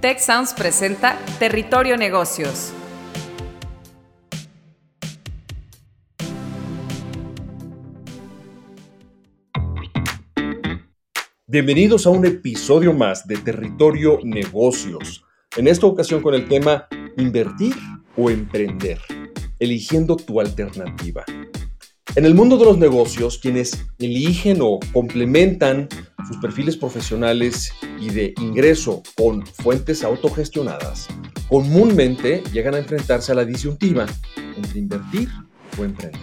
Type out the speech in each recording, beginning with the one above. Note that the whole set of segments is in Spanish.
Tech Sounds presenta Territorio Negocios. Bienvenidos a un episodio más de Territorio Negocios. En esta ocasión con el tema Invertir o emprender, eligiendo tu alternativa. En el mundo de los negocios, quienes eligen o complementan sus perfiles profesionales y de ingreso con fuentes autogestionadas, comúnmente llegan a enfrentarse a la disyuntiva entre invertir o emprender.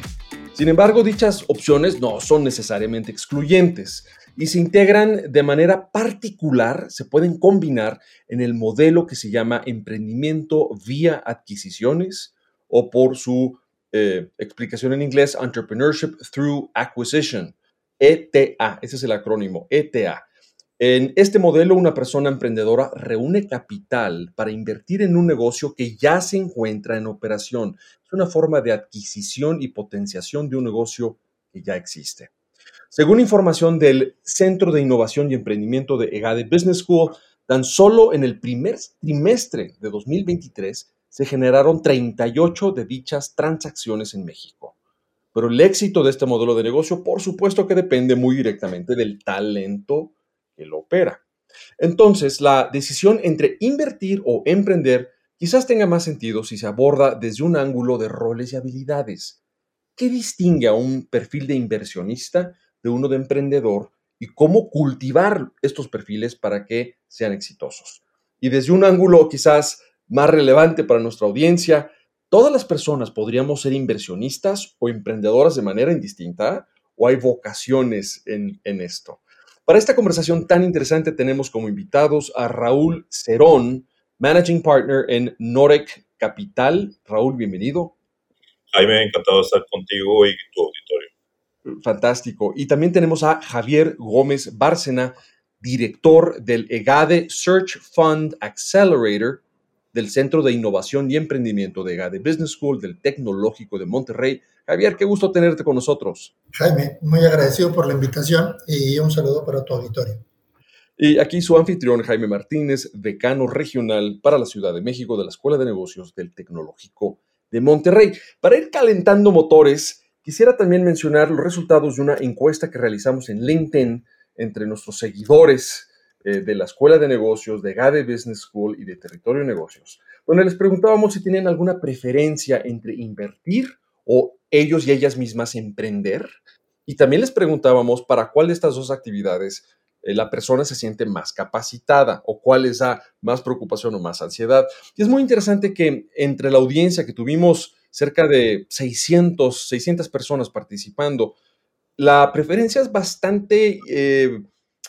Sin embargo, dichas opciones no son necesariamente excluyentes y se integran de manera particular, se pueden combinar en el modelo que se llama emprendimiento vía adquisiciones o por su eh, explicación en inglés, Entrepreneurship Through Acquisition, ETA, ese es el acrónimo, ETA. En este modelo, una persona emprendedora reúne capital para invertir en un negocio que ya se encuentra en operación. Es una forma de adquisición y potenciación de un negocio que ya existe. Según información del Centro de Innovación y Emprendimiento de EGADE Business School, tan solo en el primer trimestre de 2023 se generaron 38 de dichas transacciones en México. Pero el éxito de este modelo de negocio, por supuesto que depende muy directamente del talento que lo opera. Entonces, la decisión entre invertir o emprender quizás tenga más sentido si se aborda desde un ángulo de roles y habilidades. ¿Qué distingue a un perfil de inversionista de uno de emprendedor y cómo cultivar estos perfiles para que sean exitosos. Y desde un ángulo quizás más relevante para nuestra audiencia, ¿todas las personas podríamos ser inversionistas o emprendedoras de manera indistinta o hay vocaciones en, en esto? Para esta conversación tan interesante tenemos como invitados a Raúl Cerón, Managing Partner en Norec Capital. Raúl, bienvenido. Jaime, encantado de estar contigo y tu auditorio. Fantástico. Y también tenemos a Javier Gómez Bárcena, director del EGADE Search Fund Accelerator del Centro de Innovación y Emprendimiento de EGADE Business School del Tecnológico de Monterrey. Javier, qué gusto tenerte con nosotros. Jaime, muy agradecido por la invitación y un saludo para tu auditorio. Y aquí su anfitrión, Jaime Martínez, decano regional para la Ciudad de México de la Escuela de Negocios del Tecnológico de Monterrey. Para ir calentando motores, Quisiera también mencionar los resultados de una encuesta que realizamos en LinkedIn entre nuestros seguidores eh, de la Escuela de Negocios, de GADE Business School y de Territorio Negocios, donde les preguntábamos si tenían alguna preferencia entre invertir o ellos y ellas mismas emprender. Y también les preguntábamos para cuál de estas dos actividades eh, la persona se siente más capacitada o cuál es la más preocupación o más ansiedad. Y es muy interesante que entre la audiencia que tuvimos cerca de 600, 600 personas participando. La preferencia es bastante eh,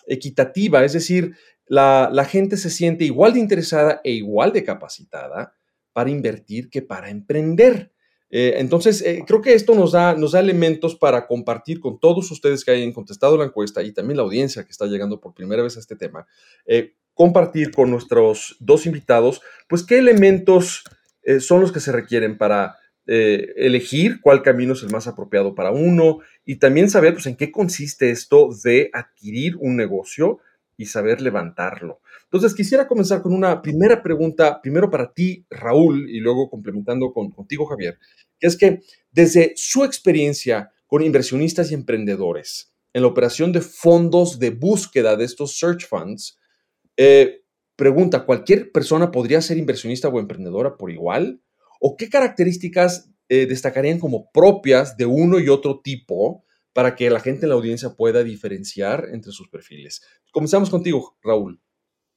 equitativa, es decir, la, gente se siente igual de interesada e igual de capacitada para invertir que para emprender. Eh, entonces, eh, creo que esto nos da, nos da elementos para compartir con todos ustedes que hayan contestado la encuesta y también la audiencia que está llegando por primera vez a este tema, compartir con nuestros dos invitados, pues qué elementos son los que se requieren para eh, elegir cuál camino es el más apropiado para uno y también saber pues, en qué consiste esto de adquirir un negocio y saber levantarlo. Entonces, quisiera comenzar con una primera pregunta, primero para ti, Raúl, y luego complementando con, contigo, Javier, que es que desde su experiencia con inversionistas y emprendedores en la operación de fondos de búsqueda de estos search funds, eh, pregunta, ¿cualquier persona podría ser inversionista o emprendedora por igual? ¿O qué características eh, destacarían como propias de uno y otro tipo para que la gente en la audiencia pueda diferenciar entre sus perfiles? Comenzamos contigo, Raúl.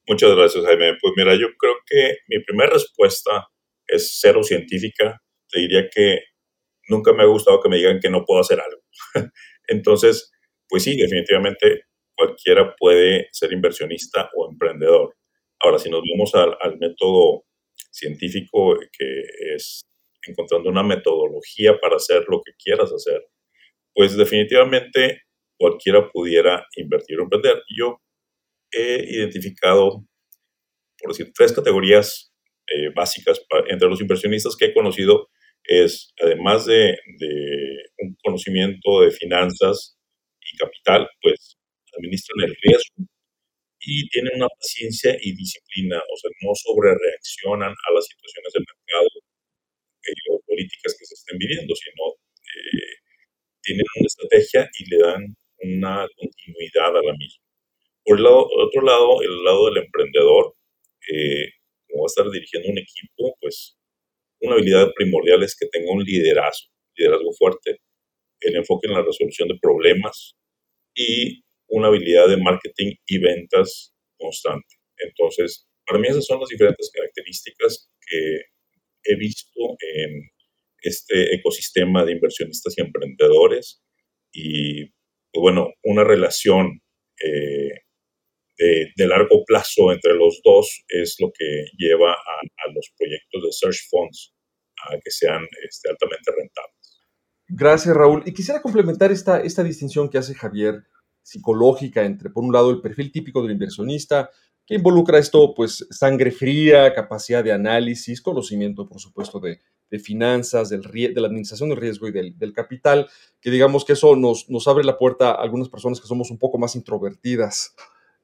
Muchas gracias, Jaime. Pues mira, yo creo que mi primera respuesta es cero científica. Te diría que nunca me ha gustado que me digan que no puedo hacer algo. Entonces, pues sí, definitivamente cualquiera puede ser inversionista o emprendedor. Ahora, si nos vamos al método científico que es encontrando una metodología para hacer lo que quieras hacer, pues definitivamente cualquiera pudiera invertir o emprender. Yo he identificado, por decir, tres categorías eh, básicas entre los inversionistas que he conocido. Es, además de, de un conocimiento de finanzas y capital, pues administran el riesgo y tienen una paciencia y disciplina, o sea, no sobre reaccionan a las situaciones del mercado eh, o políticas que se estén viviendo, sino eh, tienen una estrategia y le dan una continuidad a la misma. Por el lado, otro lado, el lado del emprendedor, eh, como va a estar dirigiendo un equipo, pues una habilidad primordial es que tenga un liderazgo, liderazgo fuerte, el enfoque en la resolución de problemas y una habilidad de marketing y ventas constante. Entonces, para mí esas son las diferentes características que he visto en este ecosistema de inversionistas y emprendedores y, pues, bueno, una relación eh, de, largo plazo entre los dos es lo que lleva a, los proyectos de search funds a que sean este, altamente rentables. Gracias, Raúl. Y quisiera complementar esta, esta distinción que hace Javier psicológica entre, por un lado, el perfil típico del inversionista, que involucra esto, pues, sangre fría, capacidad de análisis, conocimiento, por supuesto, de, finanzas, del, de la administración del riesgo y del, del, capital, que digamos que eso nos, nos abre la puerta a algunas personas que somos un poco más introvertidas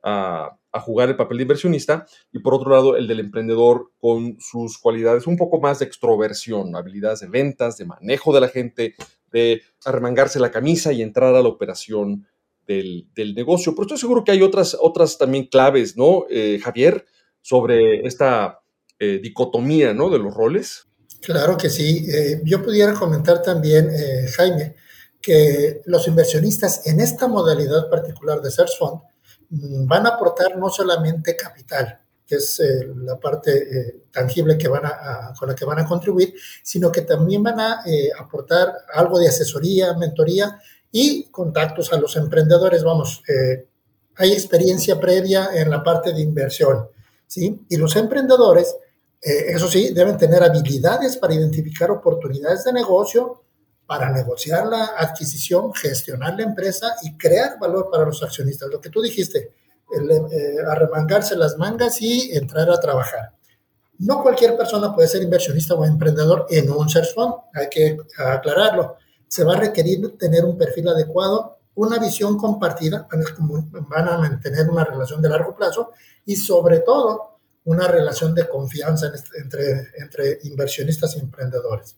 a, a, jugar el papel de inversionista, y por otro lado, el del emprendedor con sus cualidades un poco más de extroversión, habilidades de ventas, de manejo de la gente, de arremangarse la camisa y entrar a la operación del, negocio. Pero estoy seguro que hay otras, otras también claves, ¿no, eh, Javier, sobre esta eh, dicotomía, ¿no? De los roles. Claro que sí. Eh, yo pudiera comentar también, Jaime, que los inversionistas en esta modalidad particular de Search Fund mm, van a aportar no solamente capital, que es la parte tangible que van a, con la que van a contribuir, sino que también van a aportar algo de asesoría, mentoría y contactos a los emprendedores. Vamos, eh, hay experiencia previa en la parte de inversión, ¿sí? Y los emprendedores, eh, eso sí, deben tener habilidades para identificar oportunidades de negocio, para negociar la adquisición, gestionar la empresa y crear valor para los accionistas. Lo que tú dijiste, eh, arremangarse las mangas y entrar a trabajar. No cualquier persona puede ser inversionista o emprendedor en un search fund, hay que aclararlo se va a requerir tener un perfil adecuado, una visión compartida, van a mantener una relación de largo plazo y sobre todo una relación de confianza entre, entre inversionistas y emprendedores.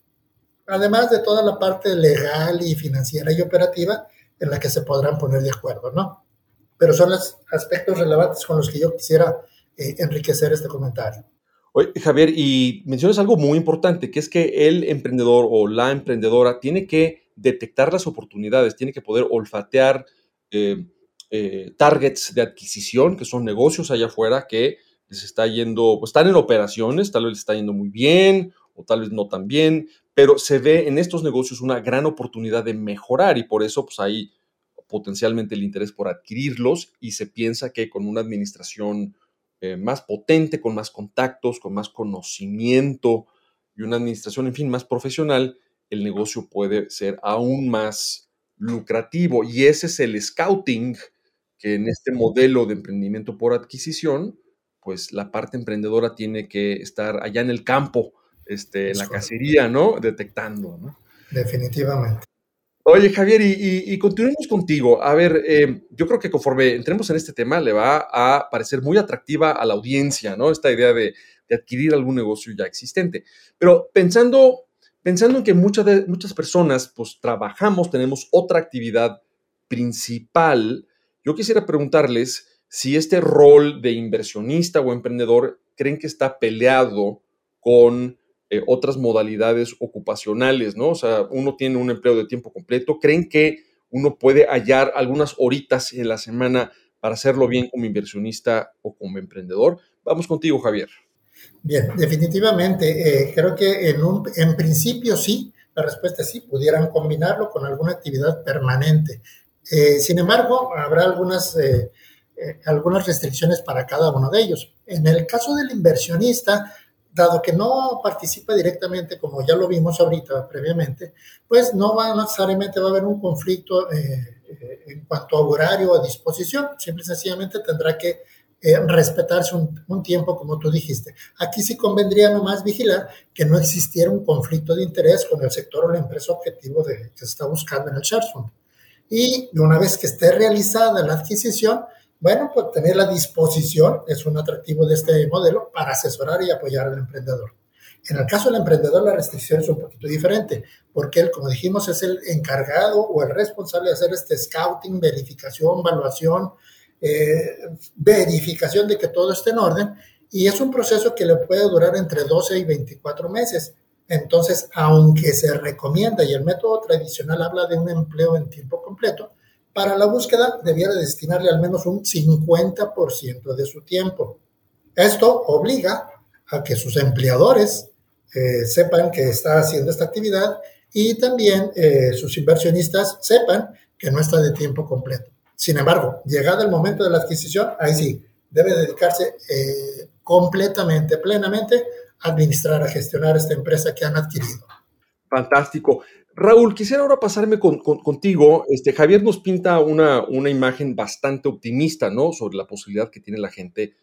Además de toda la parte legal y financiera y operativa en la que se podrán poner de acuerdo, ¿no? Pero son los aspectos relevantes con los que yo quisiera eh, enriquecer este comentario. Oye, Javier, y mencionas algo muy importante, que es que el emprendedor o la emprendedora tiene que detectar las oportunidades, tiene que poder olfatear eh, eh, targets de adquisición, que son negocios allá afuera que les está yendo, pues están en operaciones, tal vez les está yendo muy bien o tal vez no tan bien, pero se ve en estos negocios una gran oportunidad de mejorar y por eso pues hay potencialmente el interés por adquirirlos y se piensa que con una administración eh, más potente, con más contactos, con más conocimiento y una administración, en fin, más profesional, el negocio puede ser aún más lucrativo. Y ese es el scouting que en este modelo de emprendimiento por adquisición, pues la parte emprendedora tiene que estar allá en el campo, este, en la cacería, ¿no? Detectando, ¿no? Definitivamente. Oye, Javier, y, continuemos contigo. A ver, eh, yo creo que conforme entremos en este tema, le va a parecer muy atractiva a la audiencia, ¿no? Esta idea de, adquirir algún negocio ya existente. Pero pensando, pensando en que muchas, de, muchas personas, pues, trabajamos, tenemos otra actividad principal, yo quisiera preguntarles si este rol de inversionista o emprendedor creen que está peleado con eh, otras modalidades ocupacionales, ¿no? O sea, uno tiene un empleo de tiempo completo. ¿Creen que uno puede hallar algunas horitas en la semana para hacerlo bien como inversionista o como emprendedor? Vamos contigo, Javier. Bien, definitivamente. Eh, creo que en, un, en principio sí, la respuesta es sí, pudieran combinarlo con alguna actividad permanente. Eh, sin embargo, habrá algunas, algunas restricciones para cada uno de ellos. En el caso del inversionista, dado que no participa directamente, como ya lo vimos ahorita previamente, pues no va necesariamente va a haber un conflicto eh, en cuanto a horario o disposición, simple y sencillamente tendrá que eh, respetarse un, tiempo, como tú dijiste. Aquí sí convendría nomás vigilar que no existiera un conflicto de interés con el sector o la empresa objetivo de, que se está buscando en el share fund. Y una vez que esté realizada la adquisición, Bueno, pues tener la disposición es un atractivo de este modelo para asesorar y apoyar al emprendedor. En el caso del emprendedor, la restricción es un poquito diferente, porque él, como dijimos, es el encargado o el responsable de hacer este scouting, verificación, evaluación, eh, verificación de que todo esté en orden, y es un proceso que le puede durar entre 12 y 24 meses. Entonces, aunque se recomienda y el método tradicional habla de un empleo en tiempo completo, para la búsqueda debiera destinarle al menos un 50% de su tiempo. Esto obliga a que sus empleadores eh, sepan que está haciendo esta actividad y también eh, sus inversionistas sepan que no está de tiempo completo. Sin embargo, llegado el momento de la adquisición, ahí sí, debe dedicarse eh, completamente, plenamente a administrar, a gestionar esta empresa que han adquirido. Fantástico. Raúl, quisiera ahora pasarme contigo. Este, Javier nos pinta una, una imagen bastante optimista, ¿no? Sobre la posibilidad que tiene la gente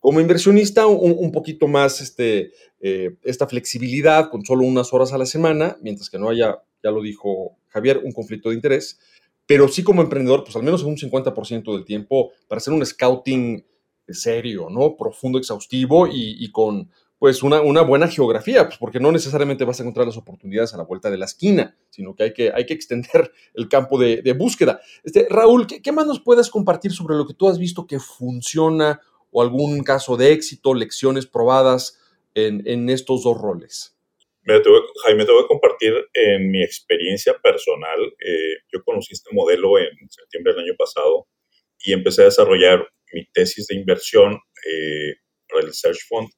como inversionista, un, poquito más este, eh, esta flexibilidad con solo unas horas a la semana, mientras que no haya, ya lo dijo Javier, un conflicto de interés. Pero sí como emprendedor, pues al menos un 50% del tiempo para hacer un scouting serio, ¿no? Profundo, exhaustivo y, con pues una, una, buena geografía, pues porque no necesariamente vas a encontrar las oportunidades a la vuelta de la esquina, sino que hay que, hay que extender el campo de, búsqueda. Este, Raúl, ¿qué, ¿qué, más nos puedes compartir sobre lo que tú has visto que funciona o algún caso de éxito, lecciones probadas en, en estos dos roles? Mira, Jaime, te voy a compartir en mi experiencia personal. Eh, yo conocí este modelo en septiembre del año pasado y empecé a desarrollar mi tesis de inversión eh, para el Search Fund,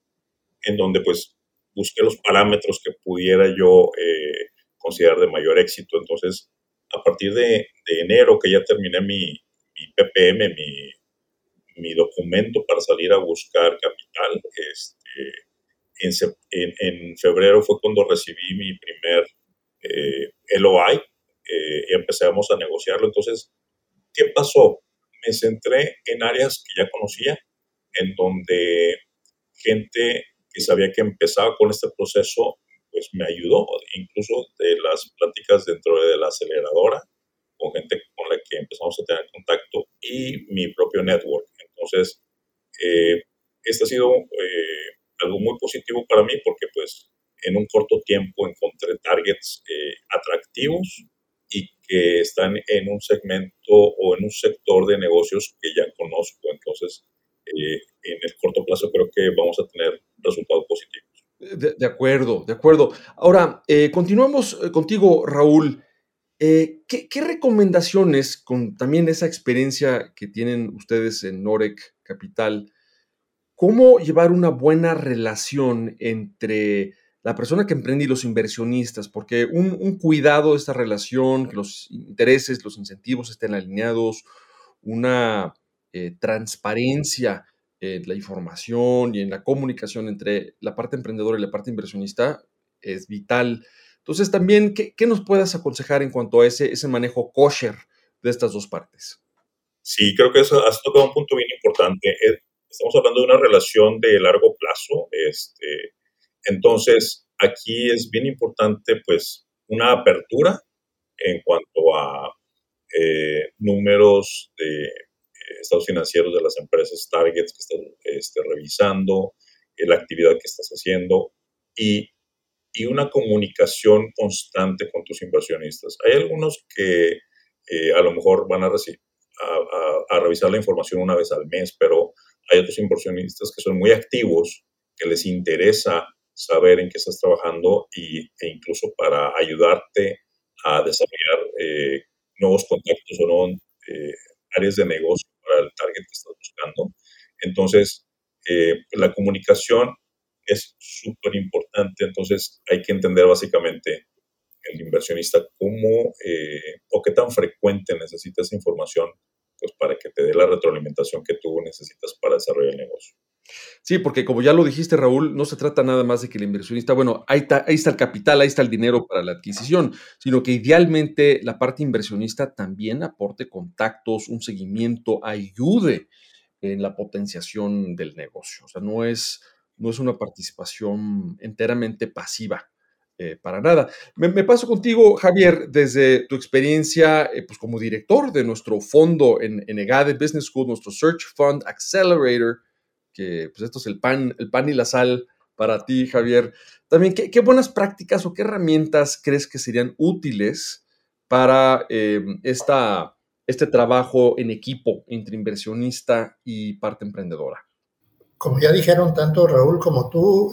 en donde pues busqué los parámetros que pudiera yo eh, considerar de mayor éxito. Entonces, a partir de, enero, que ya terminé mi, mi PPM, mi mi documento para salir a buscar capital. Este, en, en, febrero fue cuando recibí mi primer eh, LOI eh, y empezamos a negociarlo. Entonces, ¿qué pasó? Me centré en áreas que ya conocía, en donde gente que sabía que empezaba con este proceso, pues me ayudó, incluso de las pláticas dentro de la aceleradora, con gente con la que empezamos a tener contacto y mi propio network. Entonces, eh, este ha sido eh, algo muy positivo para mí porque pues en un corto tiempo encontré targets eh, atractivos y que están en un segmento o en un sector de negocios que ya conozco. Entonces, en el corto plazo creo que vamos a tener resultados positivos. De, acuerdo, de acuerdo. Ahora, continuamos contigo, Raúl. Eh, ¿qué, recomendaciones, con también esa experiencia que tienen ustedes en Norec Capital, cómo llevar una buena relación entre la persona que emprende y los inversionistas? Porque un, cuidado de esta relación, que los intereses, los incentivos estén alineados, una eh, transparencia en la información y en la comunicación entre la parte emprendedora y la parte inversionista es vital. Entonces, también, ¿qué, nos puedas aconsejar en cuanto a ese, ese manejo kosher de estas dos partes? Sí, creo que eso has tocado un punto bien importante. Eh, estamos hablando de una relación de largo plazo. Este, entonces, aquí es bien importante, pues, una apertura en cuanto a eh, números de estados financieros de las empresas targets que estás este, revisando, la actividad que estás haciendo y y una comunicación constante con tus inversionistas. Hay algunos que eh, a lo mejor van a, a, revisar la información una vez al mes, pero hay otros inversionistas que son muy activos, que les interesa saber en qué estás trabajando y, e incluso para ayudarte a desarrollar eh, nuevos contactos o nuevas eh, áreas de negocio para el target que estás buscando. Entonces, la comunicación es súper importante. Entonces hay que entender básicamente el inversionista cómo eh, o qué tan frecuente necesita esa información pues para que te dé la retroalimentación que tú necesitas para desarrollar el negocio. Sí, porque como ya lo dijiste, Raúl, no se trata nada más de que el inversionista, bueno, ahí está, el capital, ahí está el dinero para la adquisición, sino que idealmente la parte inversionista también aporte contactos, un seguimiento, ayude en la potenciación del negocio. O sea, no es, no es una participación enteramente pasiva eh, para nada. Me, paso contigo, Javier, desde tu experiencia eh, pues como director de nuestro fondo en, en, EGADE Business School, nuestro Search Fund Accelerator, que pues esto es el pan, el pan y la sal para ti, Javier. También, ¿qué, buenas prácticas o qué herramientas crees que serían útiles para eh, esta, este trabajo en equipo entre inversionista y parte emprendedora? Como ya dijeron tanto Raúl como tú,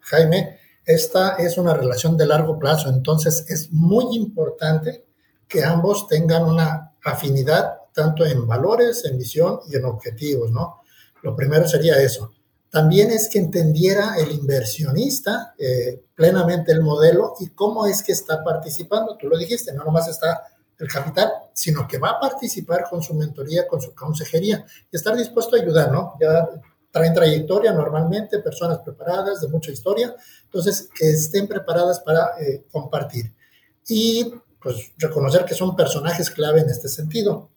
Jaime, esta es una relación de largo plazo, entonces es muy importante que ambos tengan una afinidad tanto en valores, en visión y en objetivos, ¿no? Lo primero sería eso. También es que entendiera el inversionista eh, plenamente el modelo y cómo es que está participando. Tú lo dijiste, no nomás está el capital, sino que va a participar con su mentoría, con su consejería y estar dispuesto a ayudar, ¿no? Ya traen trayectoria normalmente, personas preparadas, de mucha historia, entonces que estén preparadas para eh, compartir. Y pues reconocer que son personajes clave en este sentido.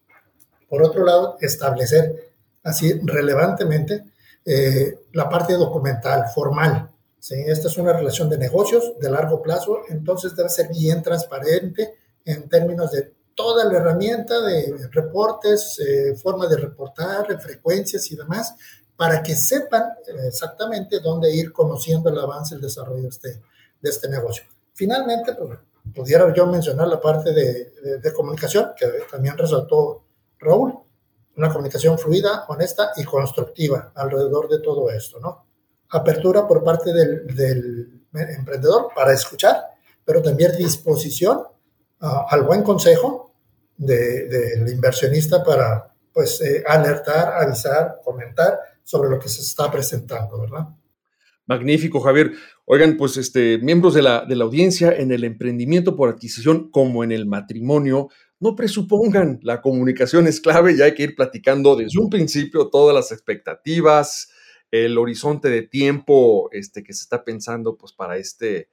Por otro lado, establecer así relevantemente eh, la parte documental, formal. ¿sí? Esta es una relación de negocios de largo plazo, entonces debe ser bien transparente en términos de toda la herramienta de reportes, eh, forma de reportar, frecuencias y demás, para que sepan exactamente dónde ir conociendo el avance, el desarrollo de este, de este negocio. Finalmente, pues, pudiera yo mencionar la parte de, de, comunicación, que también resaltó Raúl, una comunicación fluida, honesta y constructiva alrededor de todo esto, ¿no? Apertura por parte del, del emprendedor para escuchar, pero también disposición uh, al buen consejo del de, inversionista para, pues, eh, alertar, avisar, comentar sobre lo que se está presentando, ¿verdad? Magnífico, Javier. Oigan, pues este, miembros de la, de la audiencia, en el emprendimiento por adquisición como en el matrimonio, no presupongan, la comunicación es clave y hay que ir platicando desde un principio todas las expectativas, el horizonte de tiempo este, que se está pensando pues, para este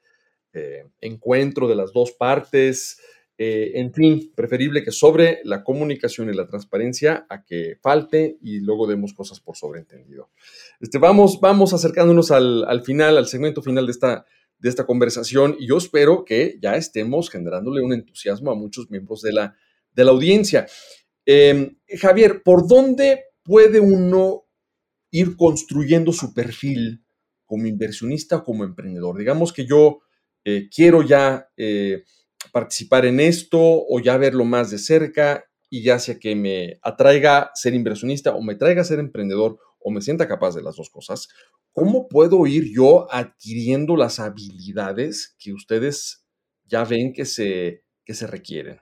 eh, encuentro de las dos partes, eh, en fin, preferible que sobre la comunicación y la transparencia a que falte y luego demos cosas por sobreentendido. Este, vamos, vamos acercándonos al, final, al segmento final de esta, de esta conversación y yo espero que ya estemos generándole un entusiasmo a muchos miembros de la, de la audiencia. Em, Javier, ¿por dónde puede uno ir construyendo su perfil como inversionista o como emprendedor? Digamos que yo eh, quiero ya... Eh, participar en esto o ya verlo más de cerca y ya sea que me atraiga ser inversionista o me traiga ser emprendedor o me sienta capaz de las dos cosas, ¿cómo puedo ir yo adquiriendo las habilidades que ustedes ya ven que se, que se requieren?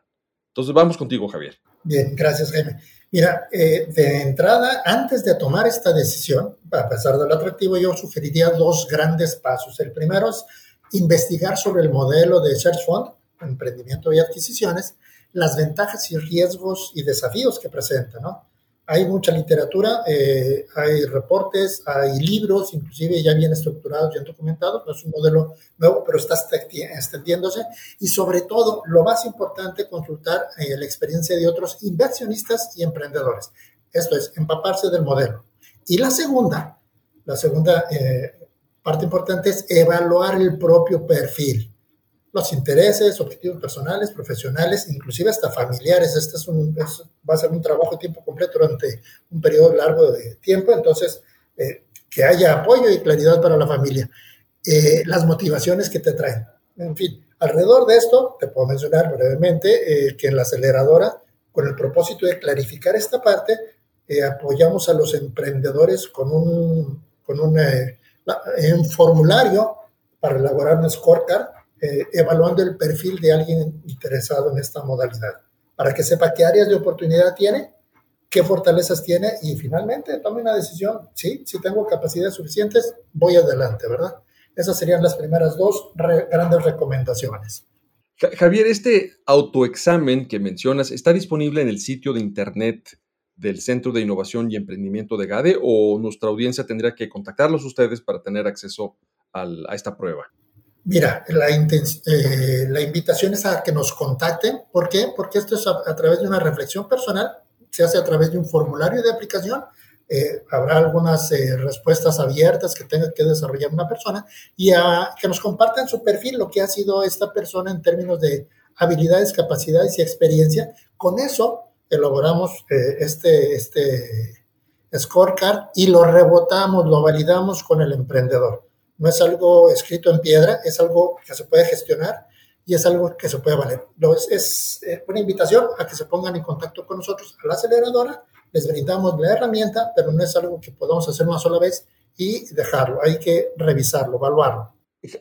Entonces vamos contigo, Javier. Bien, gracias, Jaime. Mira, eh, de entrada, antes de tomar esta decisión, a pesar del atractivo, yo sugeriría dos grandes pasos. El primero es investigar sobre el modelo de Search Fund, emprendimiento y adquisiciones, las ventajas y riesgos y desafíos que presenta, ¿no? Hay mucha literatura, eh, hay reportes, hay libros, inclusive ya bien estructurados, bien documentados, no es un modelo nuevo, pero está extendiéndose y sobre todo, lo más importante, consultar eh, la experiencia de otros inversionistas y emprendedores. Esto es, empaparse del modelo. Y la segunda, la segunda eh, parte importante es evaluar el propio perfil los intereses, objetivos personales, profesionales, inclusive hasta familiares. Este es un, va a ser un trabajo de tiempo completo durante un periodo largo de tiempo, entonces eh, que haya apoyo y claridad para la familia. Eh, las motivaciones que te traen. En fin, alrededor de esto, te puedo mencionar brevemente eh, que en la aceleradora, con el propósito de clarificar esta parte, apoyamos a los emprendedores con un, con un formulario para elaborar un scorecard eh, evaluando el perfil de alguien interesado en esta modalidad, para que sepa qué áreas de oportunidad tiene, qué fortalezas tiene y finalmente tome una decisión. Sí, si tengo capacidades suficientes, voy adelante, ¿verdad? Esas serían las primeras dos grandes recomendaciones. Javier, este autoexamen que mencionas está disponible en el sitio de internet del Centro de Innovación y Emprendimiento de GADE o nuestra audiencia tendría que contactarlos ustedes para tener acceso a esta prueba. Mira, la, eh, la, invitación es a que nos contacten. ¿Por qué? Porque esto es a, través de una reflexión personal, se hace a través de un formulario de aplicación eh, habrá algunas eh, respuestas abiertas que tenga que desarrollar una persona y a, que nos compartan su perfil, lo que ha sido esta persona en términos de habilidades, capacidades y experiencia. Con eso elaboramos este, este scorecard y lo rebotamos, lo validamos con el emprendedor. No es algo escrito en piedra, es algo que se puede gestionar y es algo que se puede valer. Es, es una invitación a que se pongan en contacto con nosotros a la aceleradora les brindamos la herramienta, pero no es algo que podamos hacer una sola vez y dejarlo. Hay que revisarlo, evaluarlo.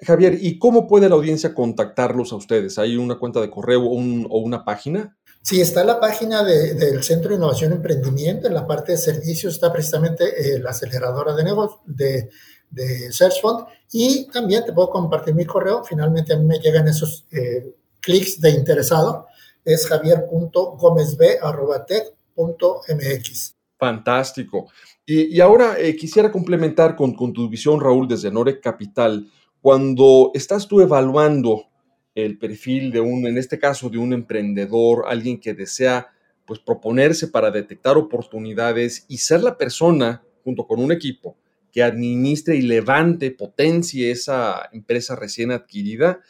Javier, ¿y cómo puede la audiencia contactarlos a ustedes? ¿Hay una cuenta de correo o, una página? Sí, está la página del Centro de Innovación y Emprendimiento. En la parte de servicios está precisamente eh, la aceleradora de negocios de, de SearchFund. Y también te puedo compartir mi correo. Finalmente a mí me llegan esos eh, clics de interesado. Es javier.gomezb.tech mx Fantástico. Y, ahora eh, quisiera complementar con, tu visión, Raúl, desde Nore Capital. Cuando estás tú evaluando el perfil de un, en este caso, de un emprendedor, alguien que desea pues proponerse para detectar oportunidades y ser la persona, junto con un equipo, que administre y levante, potencie esa empresa recién adquirida,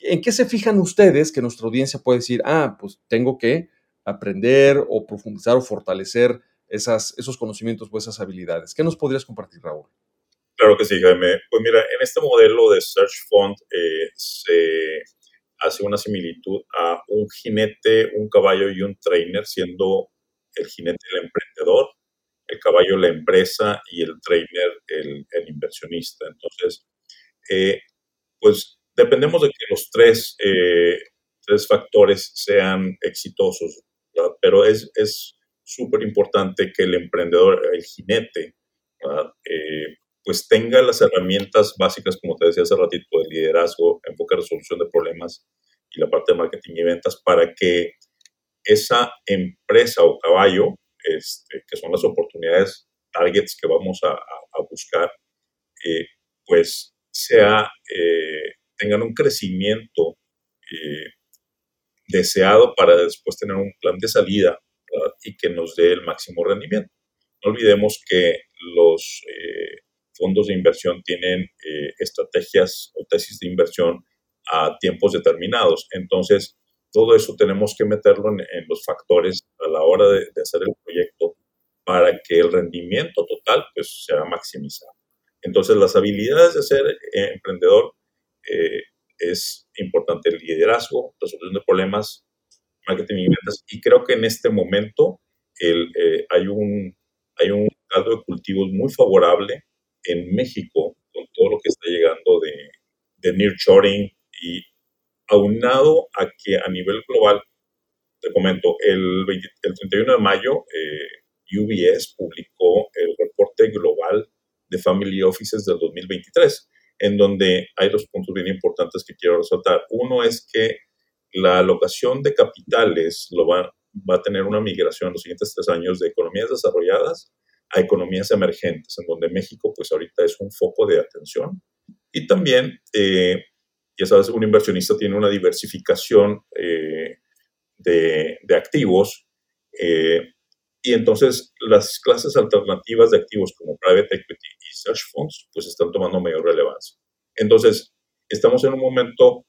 ¿en qué se fijan ustedes que nuestra audiencia puede decir, ah, pues tengo que aprender o profundizar o fortalecer esas, esos conocimientos o esas habilidades. ¿Qué nos podrías compartir, Raúl? Claro que sí, Jaime. Pues mira, en este modelo de Search Fund eh, se hace una similitud a un jinete, un caballo y un trainer, siendo el jinete el emprendedor, el caballo la empresa y el trainer el, inversionista. Entonces, eh, pues dependemos de que los tres, eh, tres factores sean exitosos pero es súper importante que el emprendedor, el jinete, eh, pues tenga las herramientas básicas, como te decía hace ratito, de liderazgo, enfoque a resolución de problemas y la parte de marketing y ventas para que esa empresa o caballo, este, que son las oportunidades, targets que vamos a, buscar, eh, pues sea, eh, tengan un crecimiento deseado para después tener un plan de salida y que nos dé el máximo rendimiento. No olvidemos que los eh, fondos de inversión tienen eh, estrategias o tesis de inversión a tiempos determinados. Entonces, todo eso tenemos que meterlo en, los factores a la hora de, hacer el proyecto para que el rendimiento total pues, sea maximizado. Entonces, las habilidades de ser eh, emprendedor es importante el liderazgo, resolución de problemas, marketing y ventas. Y creo que en este momento el, eh, hay, un, hay un caldo de cultivos muy favorable en México con todo lo que está llegando de, de nearshoring y aunado a que a nivel global, te comento, el, el 31 de mayo eh, UBS publicó el reporte global de Family Offices del 2023 en donde hay dos puntos bien importantes que quiero resaltar. Uno es que la alocación de capitales lo va, va a tener una migración en los siguientes tres años de economías desarrolladas a economías emergentes, en donde México pues ahorita es un foco de atención. Y también, eh, ya sabes, un inversionista tiene una diversificación eh, de, de, activos eh, y entonces las clases alternativas de activos como private equity y search funds pues están tomando mayor relevancia. Entonces, estamos en un momento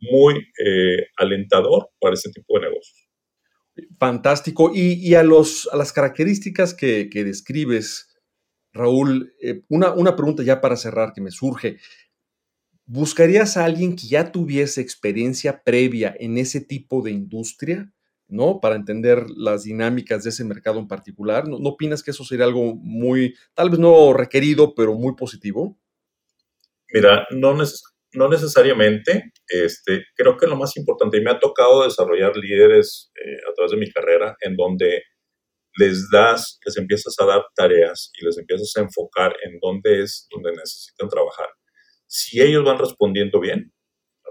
muy eh, alentador para este tipo de negocios. Fantástico. Y, a, los, a las características que, describes, Raúl, eh, una, una pregunta ya para cerrar que me surge. ¿Buscarías a alguien que ya tuviese experiencia previa en ese tipo de industria? ¿no? Para entender las dinámicas de ese mercado en particular. ¿No, opinas que eso sería algo muy, tal vez no requerido, pero muy positivo? Mira, no, no necesariamente. Este, creo que lo más importante, y me ha tocado desarrollar líderes eh, a través de mi carrera, en donde les das, les empiezas a dar tareas y les empiezas a enfocar en dónde es donde necesitan trabajar. Si ellos van respondiendo bien,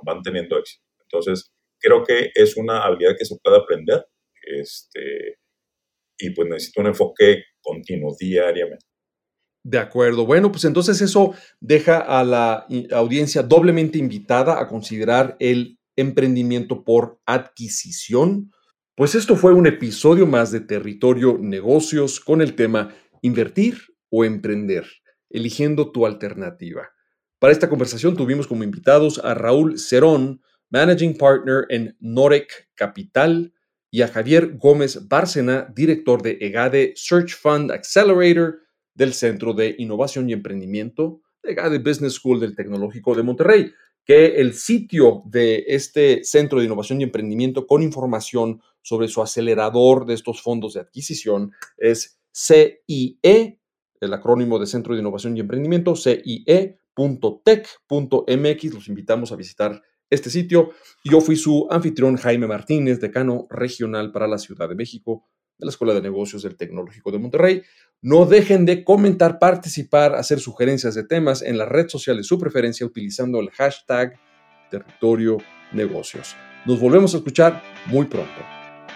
van teniendo éxito. Entonces, creo que es una habilidad que se puede aprender este, y pues necesita un enfoque continuo, diariamente. De acuerdo. Bueno, pues entonces eso deja a la audiencia doblemente invitada a considerar el emprendimiento por adquisición. Pues esto fue un episodio más de Territorio Negocios con el tema invertir o emprender, eligiendo tu alternativa. Para esta conversación tuvimos como invitados a Raúl Cerón, Managing Partner en Norec Capital, y a Javier Gómez Bárcena, director de EGADE Search Fund Accelerator del Centro de Innovación y Emprendimiento de EGADE Business School del Tecnológico de Monterrey, que el sitio de este Centro de Innovación y Emprendimiento con información sobre su acelerador de estos fondos de adquisición es CIE, el acrónimo de Centro de Innovación y Emprendimiento, CIE tech.mx. Los invitamos a visitar este sitio. Yo fui su anfitrión Jaime Martínez, decano regional para la Ciudad de México de la Escuela de Negocios del Tecnológico de Monterrey. No dejen de comentar, participar, hacer sugerencias de temas en la red social de su preferencia utilizando el hashtag Territorio Negocios. Nos volvemos a escuchar muy pronto.